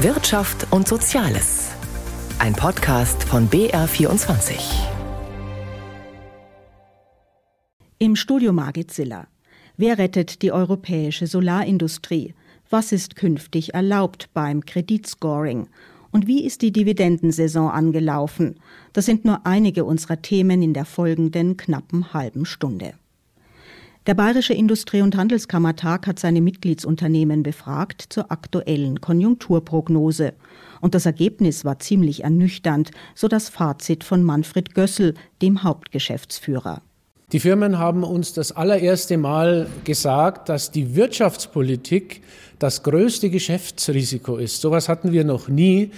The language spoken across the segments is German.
Wirtschaft und Soziales. Ein Podcast von BR24. Im Studio Margit Ziller. Wer rettet die europäische Solarindustrie? Was ist künftig erlaubt beim Kreditscoring? Und wie ist die Dividendensaison angelaufen? Das sind nur einige unserer Themen in der folgenden knappen halben Stunde. Der Bayerische Industrie- und Handelskammertag hat seine Mitgliedsunternehmen befragt zur aktuellen Konjunkturprognose. Und das Ergebnis war ziemlich ernüchternd, so das Fazit von Manfred Gössel, dem Hauptgeschäftsführer. Die Firmen haben uns das allererste Mal gesagt, dass die Wirtschaftspolitik das größte Geschäftsrisiko ist. Sowas hatten wir noch nie.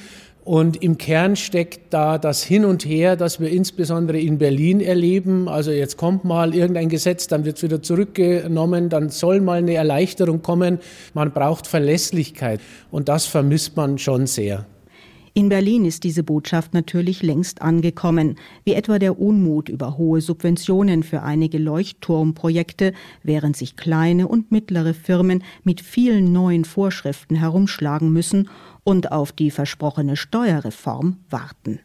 Und im Kern steckt da das Hin und Her, das wir insbesondere in Berlin erleben. Also jetzt kommt mal irgendein Gesetz, dann wird es wieder zurückgenommen, dann soll mal eine Erleichterung kommen. Man braucht Verlässlichkeit und das vermisst man schon sehr. In Berlin ist diese Botschaft natürlich längst angekommen, wie etwa der Unmut über hohe Subventionen für einige Leuchtturmprojekte, während sich kleine und mittlere Firmen mit vielen neuen Vorschriften herumschlagen müssen und auf die versprochene Steuerreform warten.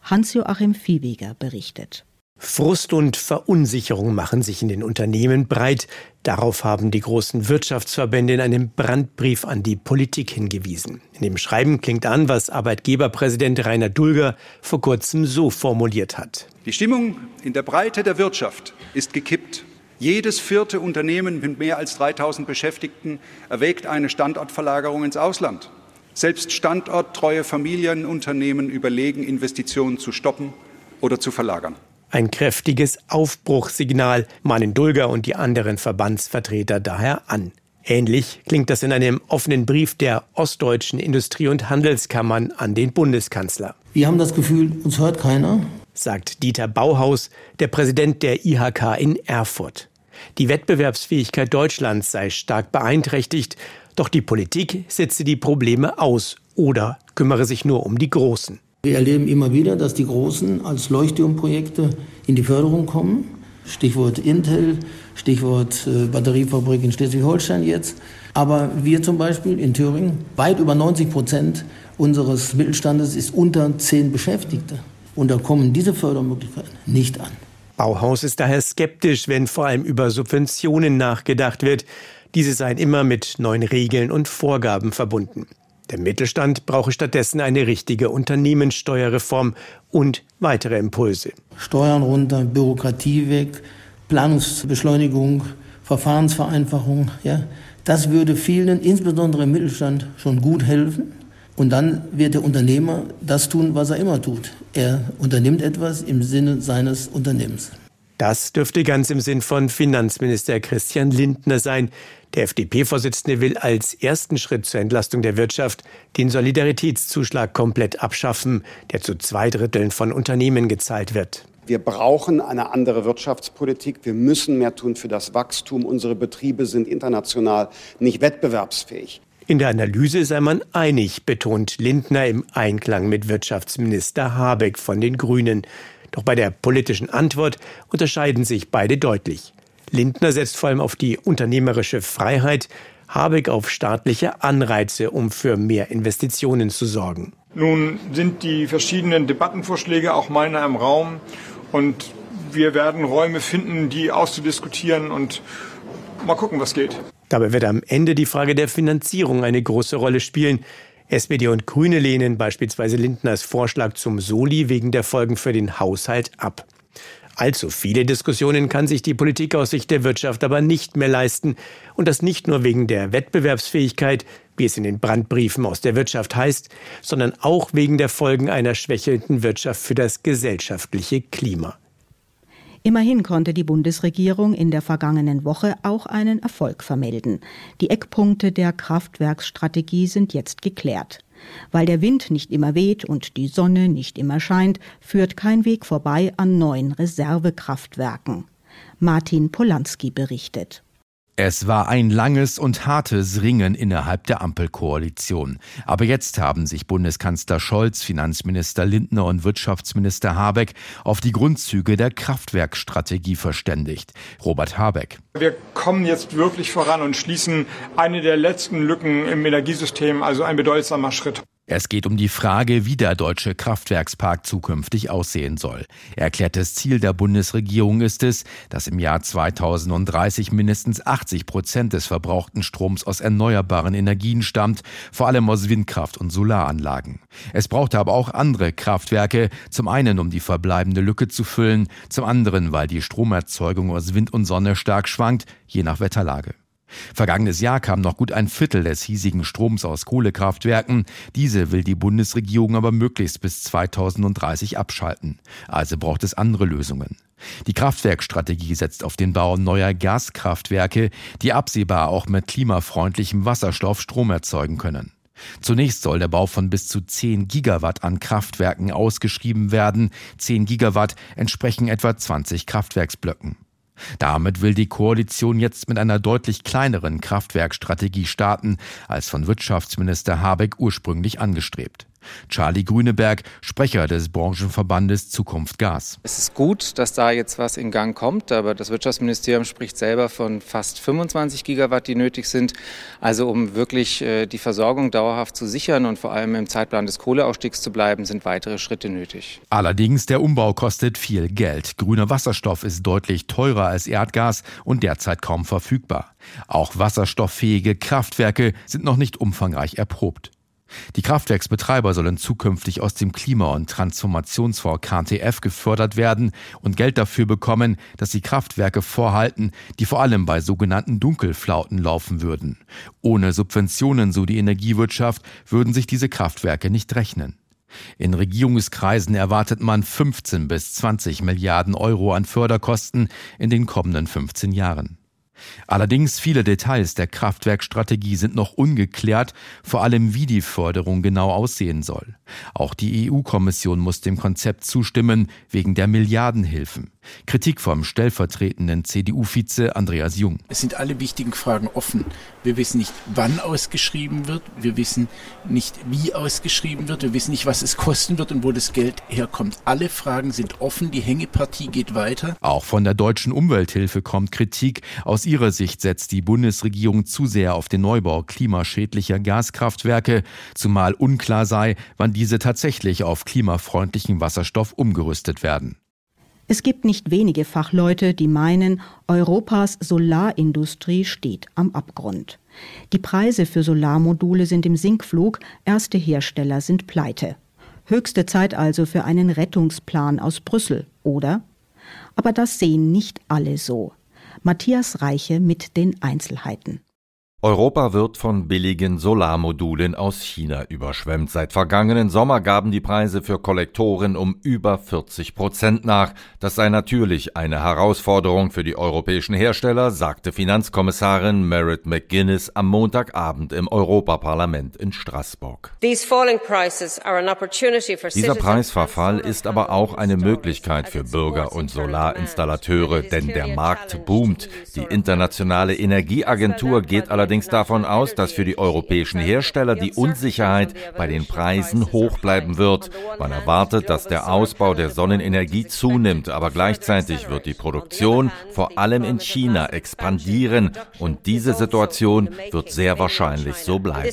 Hans-Joachim Viehweger berichtet. Frust und Verunsicherung machen sich in den Unternehmen breit. Darauf haben die großen Wirtschaftsverbände in einem Brandbrief an die Politik hingewiesen. In dem Schreiben klingt an, was Arbeitgeberpräsident Rainer Dulger vor kurzem so formuliert hat. Die Stimmung in der Breite der Wirtschaft ist gekippt. Jedes vierte Unternehmen mit mehr als 3000 Beschäftigten erwägt eine Standortverlagerung ins Ausland. Selbst standorttreue Familienunternehmen überlegen, Investitionen zu stoppen oder zu verlagern. Ein kräftiges Aufbruchssignal mahnen Dulger und die anderen Verbandsvertreter daher an. Ähnlich klingt das in einem offenen Brief der ostdeutschen Industrie- und Handelskammern an den Bundeskanzler. Wir haben das Gefühl, uns hört keiner, sagt Dieter Bauhaus, der Präsident der IHK in Erfurt. Die Wettbewerbsfähigkeit Deutschlands sei stark beeinträchtigt, doch die Politik setze die Probleme aus oder kümmere sich nur um die Großen. Wir erleben immer wieder, dass die Großen als Leuchtturmprojekte in die Förderung kommen. Stichwort Intel, Stichwort äh, Batteriefabrik in Schleswig-Holstein jetzt. Aber wir zum Beispiel in Thüringen, weit über 90 Prozent unseres Mittelstandes ist unter zehn Beschäftigte. Und da kommen diese Fördermöglichkeiten nicht an. Bauhaus ist daher skeptisch, wenn vor allem über Subventionen nachgedacht wird. Diese seien immer mit neuen Regeln und Vorgaben verbunden. Der Mittelstand brauche stattdessen eine richtige Unternehmenssteuerreform und weitere Impulse. Steuern runter, Bürokratie weg, Planungsbeschleunigung, Verfahrensvereinfachung. Ja, das würde vielen, insbesondere im Mittelstand, schon gut helfen. Und dann wird der Unternehmer das tun, was er immer tut. Er unternimmt etwas im Sinne seines Unternehmens. Das dürfte ganz im Sinn von Finanzminister Christian Lindner sein. Der FDP-Vorsitzende will als ersten Schritt zur Entlastung der Wirtschaft den Solidaritätszuschlag komplett abschaffen, der zu zwei Dritteln von Unternehmen gezahlt wird. Wir brauchen eine andere Wirtschaftspolitik. Wir müssen mehr tun für das Wachstum. Unsere Betriebe sind international nicht wettbewerbsfähig. In der Analyse sei man einig, betont Lindner im Einklang mit Wirtschaftsminister Habeck von den Grünen. Doch bei der politischen Antwort unterscheiden sich beide deutlich. Lindner setzt vor allem auf die unternehmerische Freiheit, Habeck auf staatliche Anreize, um für mehr Investitionen zu sorgen. Nun sind die verschiedenen Debattenvorschläge auch meiner im Raum und wir werden Räume finden, die auszudiskutieren und mal gucken, was geht. Dabei wird am Ende die Frage der Finanzierung eine große Rolle spielen. SPD und Grüne lehnen beispielsweise Lindners Vorschlag zum Soli wegen der Folgen für den Haushalt ab. Allzu viele Diskussionen kann sich die Politik aus Sicht der Wirtschaft aber nicht mehr leisten. Und das nicht nur wegen der Wettbewerbsfähigkeit, wie es in den Brandbriefen aus der Wirtschaft heißt, sondern auch wegen der Folgen einer schwächelnden Wirtschaft für das gesellschaftliche Klima. Immerhin konnte die Bundesregierung in der vergangenen Woche auch einen Erfolg vermelden. Die Eckpunkte der Kraftwerksstrategie sind jetzt geklärt. Weil der Wind nicht immer weht und die Sonne nicht immer scheint, führt kein Weg vorbei an neuen Reservekraftwerken. Martin Polanski berichtet. Es war ein langes und hartes Ringen innerhalb der Ampelkoalition. Aber jetzt haben sich Bundeskanzler Scholz, Finanzminister Lindner und Wirtschaftsminister Habeck auf die Grundzüge der Kraftwerkstrategie verständigt. Robert Habeck. Wir kommen jetzt wirklich voran und schließen eine der letzten Lücken im Energiesystem, also ein bedeutsamer Schritt. Es geht um die Frage, wie der deutsche Kraftwerkspark zukünftig aussehen soll. Erklärtes Ziel der Bundesregierung ist es, dass im Jahr 2030 mindestens 80 Prozent des verbrauchten Stroms aus erneuerbaren Energien stammt, vor allem aus Windkraft und Solaranlagen. Es braucht aber auch andere Kraftwerke, zum einen um die verbleibende Lücke zu füllen, zum anderen weil die Stromerzeugung aus Wind und Sonne stark schwankt, je nach Wetterlage. Vergangenes Jahr kam noch gut ein Viertel des hiesigen Stroms aus Kohlekraftwerken. Diese will die Bundesregierung aber möglichst bis 2030 abschalten. Also braucht es andere Lösungen. Die Kraftwerkstrategie setzt auf den Bau neuer Gaskraftwerke, die absehbar auch mit klimafreundlichem Wasserstoff Strom erzeugen können. Zunächst soll der Bau von bis zu 10 Gigawatt an Kraftwerken ausgeschrieben werden. 10 Gigawatt entsprechen etwa 20 Kraftwerksblöcken. Damit will die Koalition jetzt mit einer deutlich kleineren Kraftwerkstrategie starten, als von Wirtschaftsminister Habeck ursprünglich angestrebt. Charlie Grüneberg, Sprecher des Branchenverbandes Zukunft Gas. Es ist gut, dass da jetzt was in Gang kommt, aber das Wirtschaftsministerium spricht selber von fast 25 Gigawatt, die nötig sind. Also um wirklich äh, die Versorgung dauerhaft zu sichern und vor allem im Zeitplan des Kohleausstiegs zu bleiben, sind weitere Schritte nötig. Allerdings, der Umbau kostet viel Geld. Grüner Wasserstoff ist deutlich teurer als Erdgas und derzeit kaum verfügbar. Auch wasserstofffähige Kraftwerke sind noch nicht umfangreich erprobt. Die Kraftwerksbetreiber sollen zukünftig aus dem Klima- und Transformationsfonds KTF gefördert werden und Geld dafür bekommen, dass sie Kraftwerke vorhalten, die vor allem bei sogenannten Dunkelflauten laufen würden. Ohne Subventionen, so die Energiewirtschaft, würden sich diese Kraftwerke nicht rechnen. In Regierungskreisen erwartet man 15 bis 20 Milliarden Euro an Förderkosten in den kommenden 15 Jahren. Allerdings viele Details der Kraftwerkstrategie sind noch ungeklärt, vor allem wie die Förderung genau aussehen soll. Auch die EU-Kommission muss dem Konzept zustimmen, wegen der Milliardenhilfen. Kritik vom stellvertretenden CDU-Vize Andreas Jung. Es sind alle wichtigen Fragen offen. Wir wissen nicht, wann ausgeschrieben wird. Wir wissen nicht, wie ausgeschrieben wird. Wir wissen nicht, was es kosten wird und wo das Geld herkommt. Alle Fragen sind offen. Die Hängepartie geht weiter. Auch von der deutschen Umwelthilfe kommt Kritik. Aus ihrer Sicht setzt die Bundesregierung zu sehr auf den Neubau klimaschädlicher Gaskraftwerke, zumal unklar sei, wann diese tatsächlich auf klimafreundlichen Wasserstoff umgerüstet werden. Es gibt nicht wenige Fachleute, die meinen, Europas Solarindustrie steht am Abgrund. Die Preise für Solarmodule sind im Sinkflug, erste Hersteller sind pleite. Höchste Zeit also für einen Rettungsplan aus Brüssel, oder? Aber das sehen nicht alle so. Matthias Reiche mit den Einzelheiten. Europa wird von billigen Solarmodulen aus China überschwemmt. Seit vergangenen Sommer gaben die Preise für Kollektoren um über 40 Prozent nach. Das sei natürlich eine Herausforderung für die europäischen Hersteller, sagte Finanzkommissarin Merit McGuinness am Montagabend im Europaparlament in Straßburg. Dieser Preisverfall ist aber auch eine Möglichkeit für Bürger und Solarinstalleure, denn der Markt boomt. Die internationale Energieagentur geht allerdings allerdings davon aus, dass für die europäischen Hersteller die Unsicherheit bei den Preisen hoch bleiben wird. Man erwartet, dass der Ausbau der Sonnenenergie zunimmt, aber gleichzeitig wird die Produktion vor allem in China expandieren und diese Situation wird sehr wahrscheinlich so bleiben.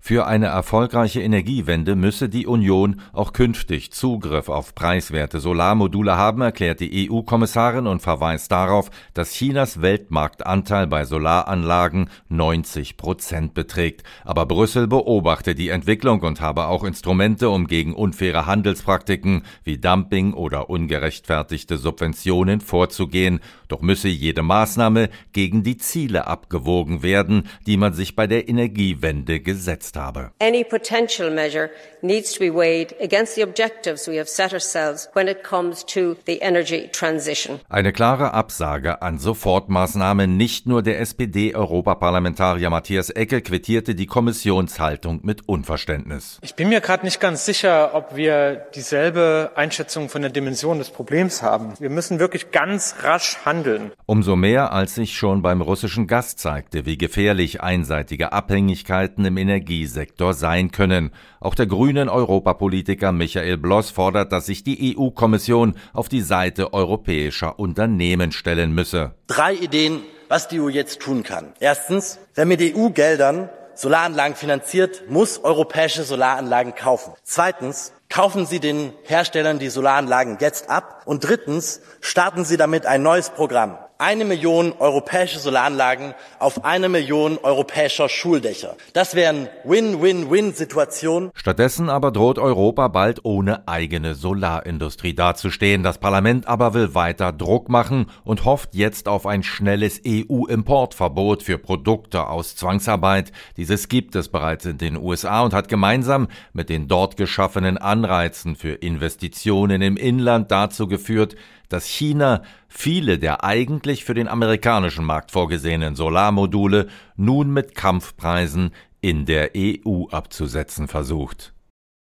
Für eine erfolgreiche Energiewende müsse die Union auch künftig Zugriff auf preiswerte Solarmodule haben, erklärt die EU-Kommissarin und verweist darauf, dass Chinas Weltmarktanteil bei Solar Solaranlagen 90 Prozent beträgt. Aber Brüssel beobachte die Entwicklung und habe auch Instrumente, um gegen unfaire Handelspraktiken wie Dumping oder ungerechtfertigte Subventionen vorzugehen. Doch müsse jede Maßnahme gegen die Ziele abgewogen werden, die man sich bei der Energiewende gesetzt habe. Any potential measure needs to be weighed against the objectives we have set ourselves when it comes to the energy transition. Eine klare Absage an Sofortmaßnahmen nicht nur der SPD SPD-Europaparlamentarier Matthias Ecke quittierte die Kommissionshaltung mit Unverständnis. Ich bin mir gerade nicht ganz sicher, ob wir dieselbe Einschätzung von der Dimension des Problems haben. Wir müssen wirklich ganz rasch handeln. Umso mehr, als sich schon beim russischen Gas zeigte, wie gefährlich einseitige Abhängigkeiten im Energiesektor sein können. Auch der grünen Europapolitiker Michael Bloss fordert, dass sich die EU-Kommission auf die Seite europäischer Unternehmen stellen müsse. Drei Ideen, was die EU jetzt tun kann. Erstens, wer mit EU-Geldern Solaranlagen finanziert, muss europäische Solaranlagen kaufen. Zweitens, kaufen Sie den Herstellern die Solaranlagen jetzt ab. Und drittens, starten Sie damit ein neues Programm eine Million europäische Solaranlagen auf eine Million europäischer Schuldächer. Das wären Win-Win-Win-Situationen. Stattdessen aber droht Europa bald ohne eigene Solarindustrie dazustehen. Das Parlament aber will weiter Druck machen und hofft jetzt auf ein schnelles EU-Importverbot für Produkte aus Zwangsarbeit. Dieses gibt es bereits in den USA und hat gemeinsam mit den dort geschaffenen Anreizen für Investitionen im Inland dazu geführt, dass China viele der eigentlich für den amerikanischen Markt vorgesehenen Solarmodule nun mit Kampfpreisen in der EU abzusetzen versucht.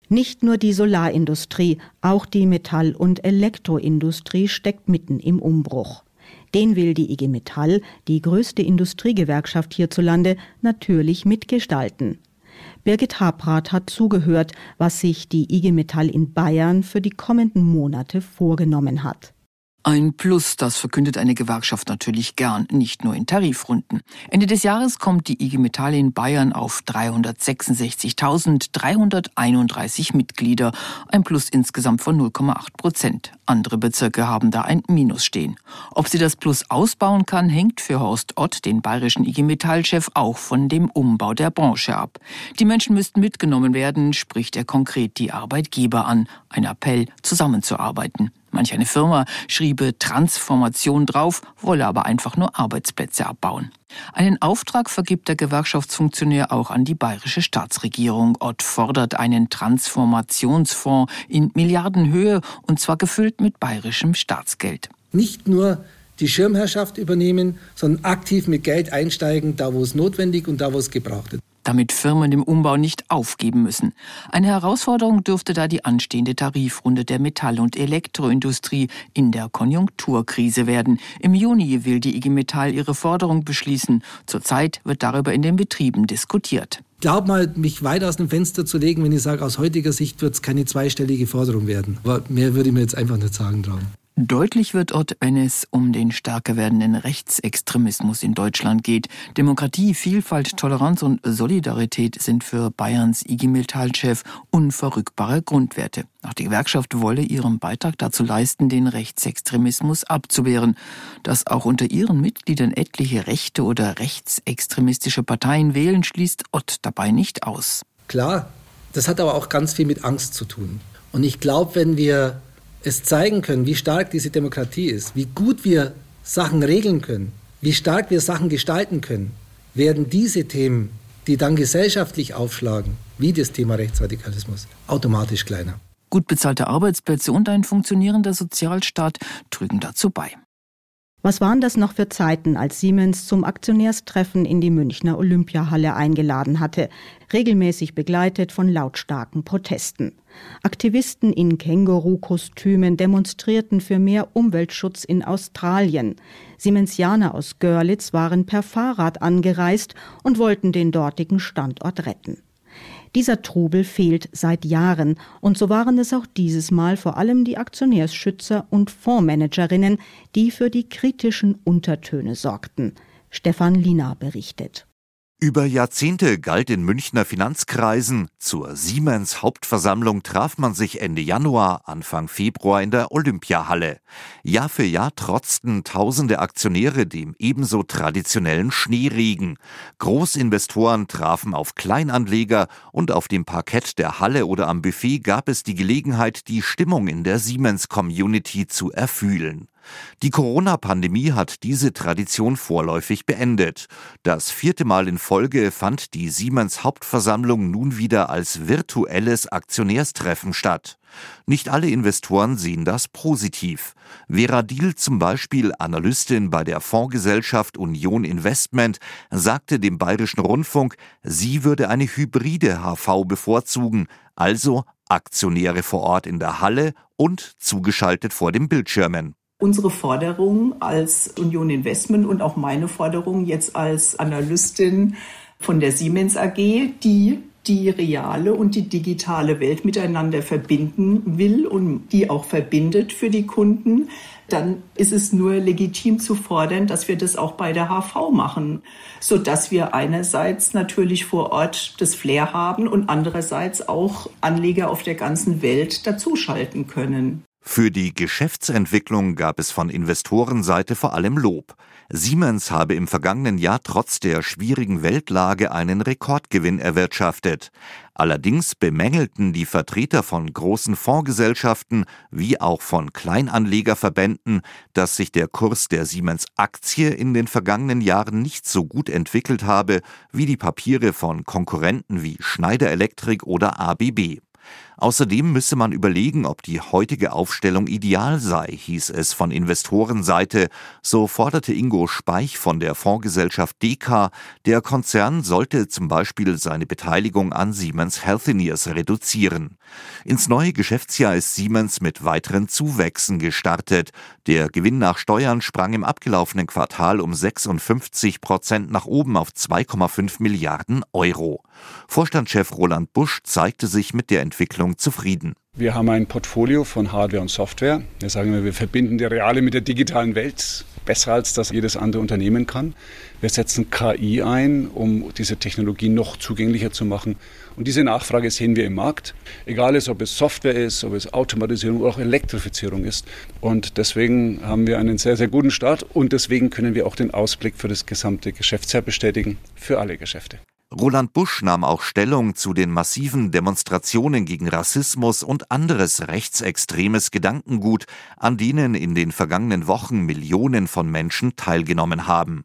Nicht nur die Solarindustrie, auch die Metall- und Elektroindustrie steckt mitten im Umbruch. Den will die IG Metall, die größte Industriegewerkschaft hierzulande, natürlich mitgestalten. Birgit Habrath hat zugehört, was sich die IG Metall in Bayern für die kommenden Monate vorgenommen hat. Ein Plus, das verkündet eine Gewerkschaft natürlich gern, nicht nur in Tarifrunden. Ende des Jahres kommt die IG Metall in Bayern auf 366.331 Mitglieder, ein Plus insgesamt von 0,8 Prozent. Andere Bezirke haben da ein Minus stehen. Ob sie das Plus ausbauen kann, hängt für Horst Ott, den bayerischen IG Metall-Chef, auch von dem Umbau der Branche ab. Die Menschen müssten mitgenommen werden, spricht er konkret die Arbeitgeber an. Ein Appell, zusammenzuarbeiten. Manch eine Firma schriebe Transformation drauf, wolle aber einfach nur Arbeitsplätze abbauen. Einen Auftrag vergibt der Gewerkschaftsfunktionär auch an die bayerische Staatsregierung. Ott fordert einen Transformationsfonds in Milliardenhöhe und zwar gefüllt mit bayerischem Staatsgeld. Nicht nur die Schirmherrschaft übernehmen, sondern aktiv mit Geld einsteigen, da wo es notwendig und da wo es gebraucht ist damit Firmen im Umbau nicht aufgeben müssen. Eine Herausforderung dürfte da die anstehende Tarifrunde der Metall- und Elektroindustrie in der Konjunkturkrise werden. Im Juni will die IG Metall ihre Forderung beschließen. Zurzeit wird darüber in den Betrieben diskutiert. Ich glaube mal, mich weit aus dem Fenster zu legen, wenn ich sage, aus heutiger Sicht wird es keine zweistellige Forderung werden. Aber mehr würde ich mir jetzt einfach nicht sagen trauen. Deutlich wird dort, wenn es um den stärker werdenden Rechtsextremismus in Deutschland geht. Demokratie, Vielfalt, Toleranz und Solidarität sind für Bayerns IG Metall-Chef unverrückbare Grundwerte. Auch die Gewerkschaft wolle ihren Beitrag dazu leisten, den Rechtsextremismus abzuwehren. Dass auch unter ihren Mitgliedern etliche rechte oder rechtsextremistische Parteien wählen, schließt Ott dabei nicht aus. Klar, das hat aber auch ganz viel mit Angst zu tun. Und ich glaube, wenn wir es zeigen können, wie stark diese Demokratie ist, wie gut wir Sachen regeln können, wie stark wir Sachen gestalten können, werden diese Themen, die dann gesellschaftlich aufschlagen, wie das Thema Rechtsradikalismus, automatisch kleiner. Gut bezahlte Arbeitsplätze und ein funktionierender Sozialstaat trügen dazu bei. Was waren das noch für Zeiten, als Siemens zum Aktionärstreffen in die Münchner Olympiahalle eingeladen hatte, regelmäßig begleitet von lautstarken Protesten. Aktivisten in Känguru-Kostümen demonstrierten für mehr Umweltschutz in Australien. Siemensianer aus Görlitz waren per Fahrrad angereist und wollten den dortigen Standort retten. Dieser Trubel fehlt seit Jahren, und so waren es auch dieses Mal vor allem die Aktionärsschützer und Fondsmanagerinnen, die für die kritischen Untertöne sorgten. Stefan Lina berichtet. Über Jahrzehnte galt in Münchner Finanzkreisen, zur Siemens Hauptversammlung traf man sich Ende Januar, Anfang Februar in der Olympiahalle. Jahr für Jahr trotzten tausende Aktionäre dem ebenso traditionellen Schneeregen. Großinvestoren trafen auf Kleinanleger und auf dem Parkett der Halle oder am Buffet gab es die Gelegenheit, die Stimmung in der Siemens Community zu erfühlen. Die Corona-Pandemie hat diese Tradition vorläufig beendet. Das vierte Mal in Folge fand die Siemens Hauptversammlung nun wieder als virtuelles Aktionärstreffen statt. Nicht alle Investoren sehen das positiv. Vera Diel zum Beispiel, Analystin bei der Fondsgesellschaft Union Investment, sagte dem Bayerischen Rundfunk, sie würde eine hybride HV bevorzugen, also Aktionäre vor Ort in der Halle und zugeschaltet vor den Bildschirmen unsere Forderung als Union Investment und auch meine Forderung jetzt als Analystin von der Siemens AG, die die reale und die digitale Welt miteinander verbinden will und die auch verbindet für die Kunden, dann ist es nur legitim zu fordern, dass wir das auch bei der HV machen, so dass wir einerseits natürlich vor Ort das Flair haben und andererseits auch Anleger auf der ganzen Welt dazuschalten können. Für die Geschäftsentwicklung gab es von Investorenseite vor allem Lob. Siemens habe im vergangenen Jahr trotz der schwierigen Weltlage einen Rekordgewinn erwirtschaftet. Allerdings bemängelten die Vertreter von großen Fondsgesellschaften wie auch von Kleinanlegerverbänden, dass sich der Kurs der Siemens Aktie in den vergangenen Jahren nicht so gut entwickelt habe wie die Papiere von Konkurrenten wie Schneider Electric oder ABB. Außerdem müsse man überlegen, ob die heutige Aufstellung ideal sei, hieß es von Investorenseite. So forderte Ingo Speich von der Fondsgesellschaft DK, der Konzern sollte zum Beispiel seine Beteiligung an Siemens Healthineers reduzieren. Ins neue Geschäftsjahr ist Siemens mit weiteren Zuwächsen gestartet. Der Gewinn nach Steuern sprang im abgelaufenen Quartal um 56 Prozent nach oben auf 2,5 Milliarden Euro. Vorstandschef Roland Busch zeigte sich mit der Entwicklung zufrieden. Wir haben ein Portfolio von Hardware und Software. Wir sagen wir, wir verbinden die reale mit der digitalen Welt besser als das jedes andere Unternehmen kann. Wir setzen KI ein, um diese Technologie noch zugänglicher zu machen. Und diese Nachfrage sehen wir im Markt. Egal ist, ob es Software ist, ob es Automatisierung oder auch Elektrifizierung ist. Und deswegen haben wir einen sehr, sehr guten Start und deswegen können wir auch den Ausblick für das gesamte Geschäftsjahr bestätigen, für alle Geschäfte. Roland Busch nahm auch Stellung zu den massiven Demonstrationen gegen Rassismus und anderes rechtsextremes Gedankengut, an denen in den vergangenen Wochen Millionen von Menschen teilgenommen haben.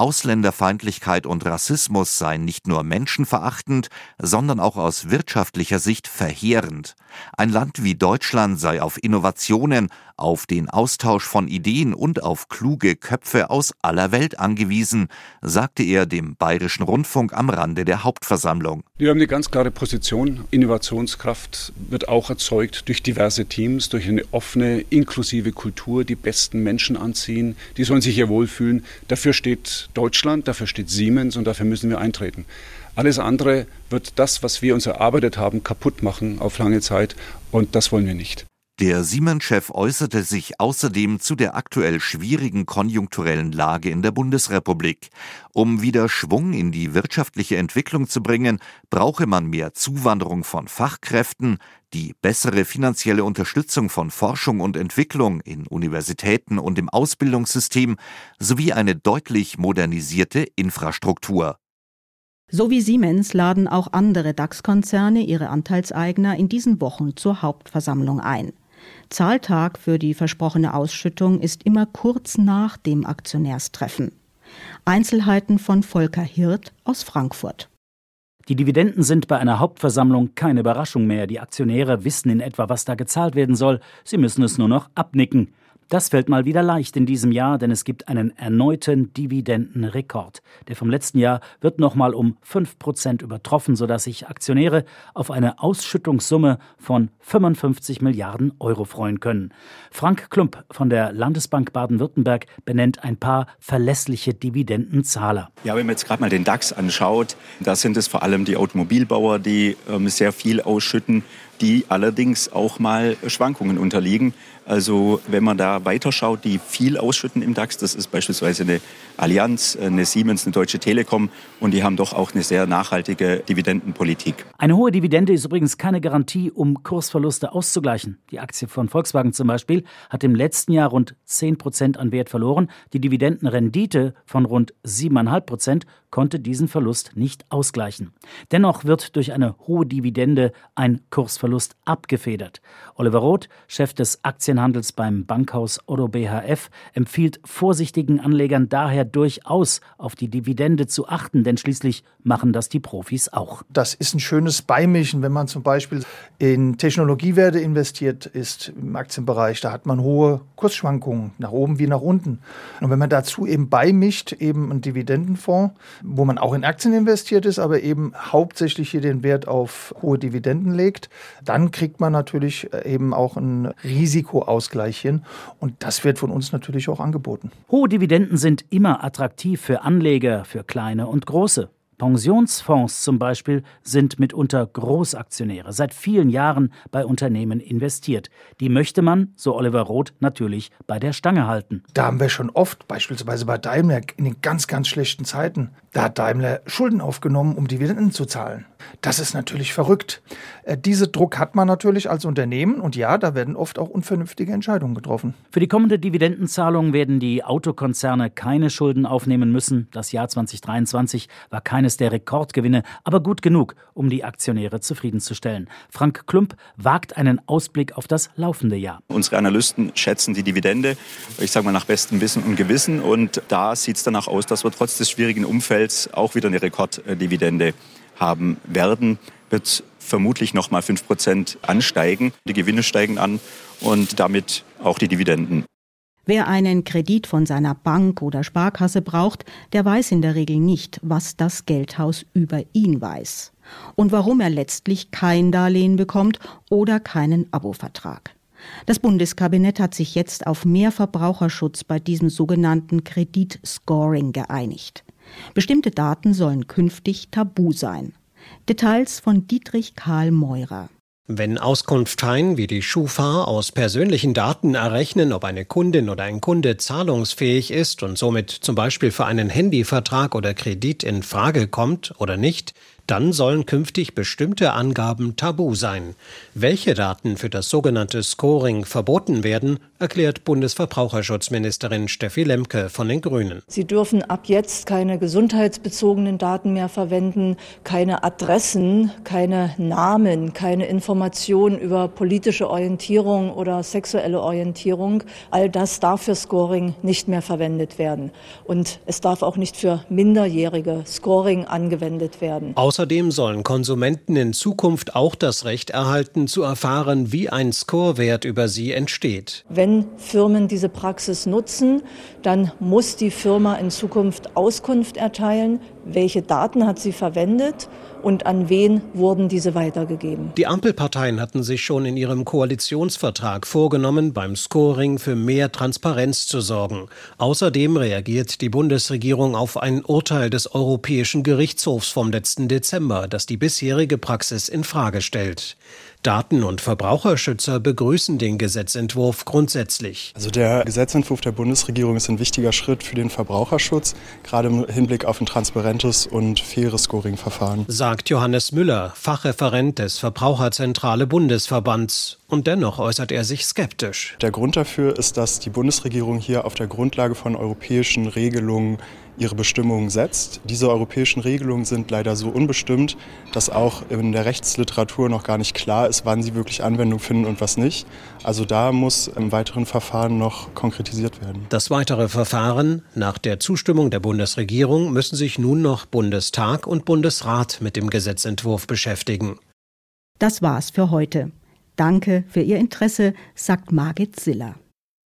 Ausländerfeindlichkeit und Rassismus seien nicht nur menschenverachtend, sondern auch aus wirtschaftlicher Sicht verheerend. Ein Land wie Deutschland sei auf Innovationen, auf den Austausch von Ideen und auf kluge Köpfe aus aller Welt angewiesen, sagte er dem Bayerischen Rundfunk am Rande der Hauptversammlung. Wir haben eine ganz klare Position. Innovationskraft wird auch erzeugt durch diverse Teams, durch eine offene, inklusive Kultur, die besten Menschen anziehen, die sollen sich hier wohlfühlen. Dafür steht Deutschland, dafür steht Siemens und dafür müssen wir eintreten. Alles andere wird das, was wir uns erarbeitet haben, kaputt machen auf lange Zeit und das wollen wir nicht. Der Siemens-Chef äußerte sich außerdem zu der aktuell schwierigen konjunkturellen Lage in der Bundesrepublik. Um wieder Schwung in die wirtschaftliche Entwicklung zu bringen, brauche man mehr Zuwanderung von Fachkräften, die bessere finanzielle Unterstützung von Forschung und Entwicklung in Universitäten und im Ausbildungssystem sowie eine deutlich modernisierte Infrastruktur. So wie Siemens laden auch andere DAX-Konzerne ihre Anteilseigner in diesen Wochen zur Hauptversammlung ein. Zahltag für die versprochene Ausschüttung ist immer kurz nach dem Aktionärstreffen. Einzelheiten von Volker Hirt aus Frankfurt. Die Dividenden sind bei einer Hauptversammlung keine Überraschung mehr. Die Aktionäre wissen in etwa, was da gezahlt werden soll. Sie müssen es nur noch abnicken. Das fällt mal wieder leicht in diesem Jahr, denn es gibt einen erneuten Dividendenrekord. Der vom letzten Jahr wird nochmal um 5 Prozent übertroffen, sodass sich Aktionäre auf eine Ausschüttungssumme von 55 Milliarden Euro freuen können. Frank Klump von der Landesbank Baden-Württemberg benennt ein paar verlässliche Dividendenzahler. Ja, wenn man jetzt gerade mal den DAX anschaut, da sind es vor allem die Automobilbauer, die ähm, sehr viel ausschütten die allerdings auch mal Schwankungen unterliegen. Also wenn man da weiterschaut, die viel ausschütten im DAX, das ist beispielsweise eine Allianz, eine Siemens, eine Deutsche Telekom und die haben doch auch eine sehr nachhaltige Dividendenpolitik. Eine hohe Dividende ist übrigens keine Garantie, um Kursverluste auszugleichen. Die Aktie von Volkswagen zum Beispiel hat im letzten Jahr rund 10 Prozent an Wert verloren. Die Dividendenrendite von rund 7,5 Prozent konnte diesen Verlust nicht ausgleichen. Dennoch wird durch eine hohe Dividende ein Kursverlust Verlust abgefedert. Oliver Roth, Chef des Aktienhandels beim Bankhaus Otto BHF, empfiehlt vorsichtigen Anlegern daher durchaus auf die Dividende zu achten, denn schließlich machen das die Profis auch. Das ist ein schönes Beimischen, wenn man zum Beispiel in Technologiewerte investiert ist im Aktienbereich. Da hat man hohe Kursschwankungen nach oben wie nach unten. Und wenn man dazu eben beimischt, eben einen Dividendenfonds, wo man auch in Aktien investiert ist, aber eben hauptsächlich hier den Wert auf hohe Dividenden legt, dann kriegt man natürlich eben auch einen Risikoausgleich hin. Und das wird von uns natürlich auch angeboten. Hohe Dividenden sind immer attraktiv für Anleger, für kleine und große. Pensionsfonds zum Beispiel sind mitunter Großaktionäre, seit vielen Jahren bei Unternehmen investiert. Die möchte man, so Oliver Roth, natürlich bei der Stange halten. Da haben wir schon oft, beispielsweise bei Daimler, in den ganz, ganz schlechten Zeiten, da hat Daimler Schulden aufgenommen, um Dividenden zu zahlen. Das ist natürlich verrückt. Äh, diese Druck hat man natürlich als Unternehmen und ja, da werden oft auch unvernünftige Entscheidungen getroffen. Für die kommende Dividendenzahlung werden die Autokonzerne keine Schulden aufnehmen müssen. Das Jahr 2023 war keines der Rekordgewinne, aber gut genug, um die Aktionäre zufriedenzustellen. Frank Klump wagt einen Ausblick auf das laufende Jahr. Unsere Analysten schätzen die Dividende, ich sage mal nach bestem Wissen und Gewissen und da sieht es danach aus, dass wir trotz des schwierigen Umfelds auch wieder eine Rekorddividende haben werden, wird vermutlich noch mal 5 Prozent ansteigen. Die Gewinne steigen an und damit auch die Dividenden. Wer einen Kredit von seiner Bank oder Sparkasse braucht, der weiß in der Regel nicht, was das Geldhaus über ihn weiß und warum er letztlich kein Darlehen bekommt oder keinen Abovertrag. Das Bundeskabinett hat sich jetzt auf mehr Verbraucherschutz bei diesem sogenannten Kreditscoring geeinigt. Bestimmte Daten sollen künftig tabu sein. Details von Dietrich Karl Meurer. Wenn Auskunfteien wie die Schufa aus persönlichen Daten errechnen, ob eine Kundin oder ein Kunde zahlungsfähig ist und somit zum Beispiel für einen Handyvertrag oder Kredit in Frage kommt oder nicht, dann sollen künftig bestimmte Angaben tabu sein. Welche Daten für das sogenannte Scoring verboten werden, erklärt Bundesverbraucherschutzministerin Steffi Lemke von den Grünen. Sie dürfen ab jetzt keine gesundheitsbezogenen Daten mehr verwenden, keine Adressen, keine Namen, keine Informationen über politische Orientierung oder sexuelle Orientierung. All das darf für Scoring nicht mehr verwendet werden. Und es darf auch nicht für minderjährige Scoring angewendet werden. Außer Außerdem sollen Konsumenten in Zukunft auch das Recht erhalten, zu erfahren, wie ein Scorewert über sie entsteht. Wenn Firmen diese Praxis nutzen, dann muss die Firma in Zukunft Auskunft erteilen, welche Daten hat sie verwendet und an wen wurden diese weitergegeben. Die Ampelparteien hatten sich schon in ihrem Koalitionsvertrag vorgenommen, beim Scoring für mehr Transparenz zu sorgen. Außerdem reagiert die Bundesregierung auf ein Urteil des Europäischen Gerichtshofs vom letzten Dezember, das die bisherige Praxis in Frage stellt. Daten- und Verbraucherschützer begrüßen den Gesetzentwurf grundsätzlich. Also der Gesetzentwurf der Bundesregierung ist ein wichtiger Schritt für den Verbraucherschutz, gerade im Hinblick auf ein transparentes und faires Scoring-Verfahren. Sagt Johannes Müller, Fachreferent des Verbraucherzentrale Bundesverbands. Und dennoch äußert er sich skeptisch. Der Grund dafür ist, dass die Bundesregierung hier auf der Grundlage von europäischen Regelungen ihre Bestimmungen setzt. Diese europäischen Regelungen sind leider so unbestimmt, dass auch in der Rechtsliteratur noch gar nicht klar ist, wann sie wirklich Anwendung finden und was nicht. Also da muss im weiteren Verfahren noch konkretisiert werden. Das weitere Verfahren nach der Zustimmung der Bundesregierung müssen sich nun noch Bundestag und Bundesrat mit dem Gesetzentwurf beschäftigen. Das war's für heute. Danke für Ihr Interesse, sagt Margit Siller.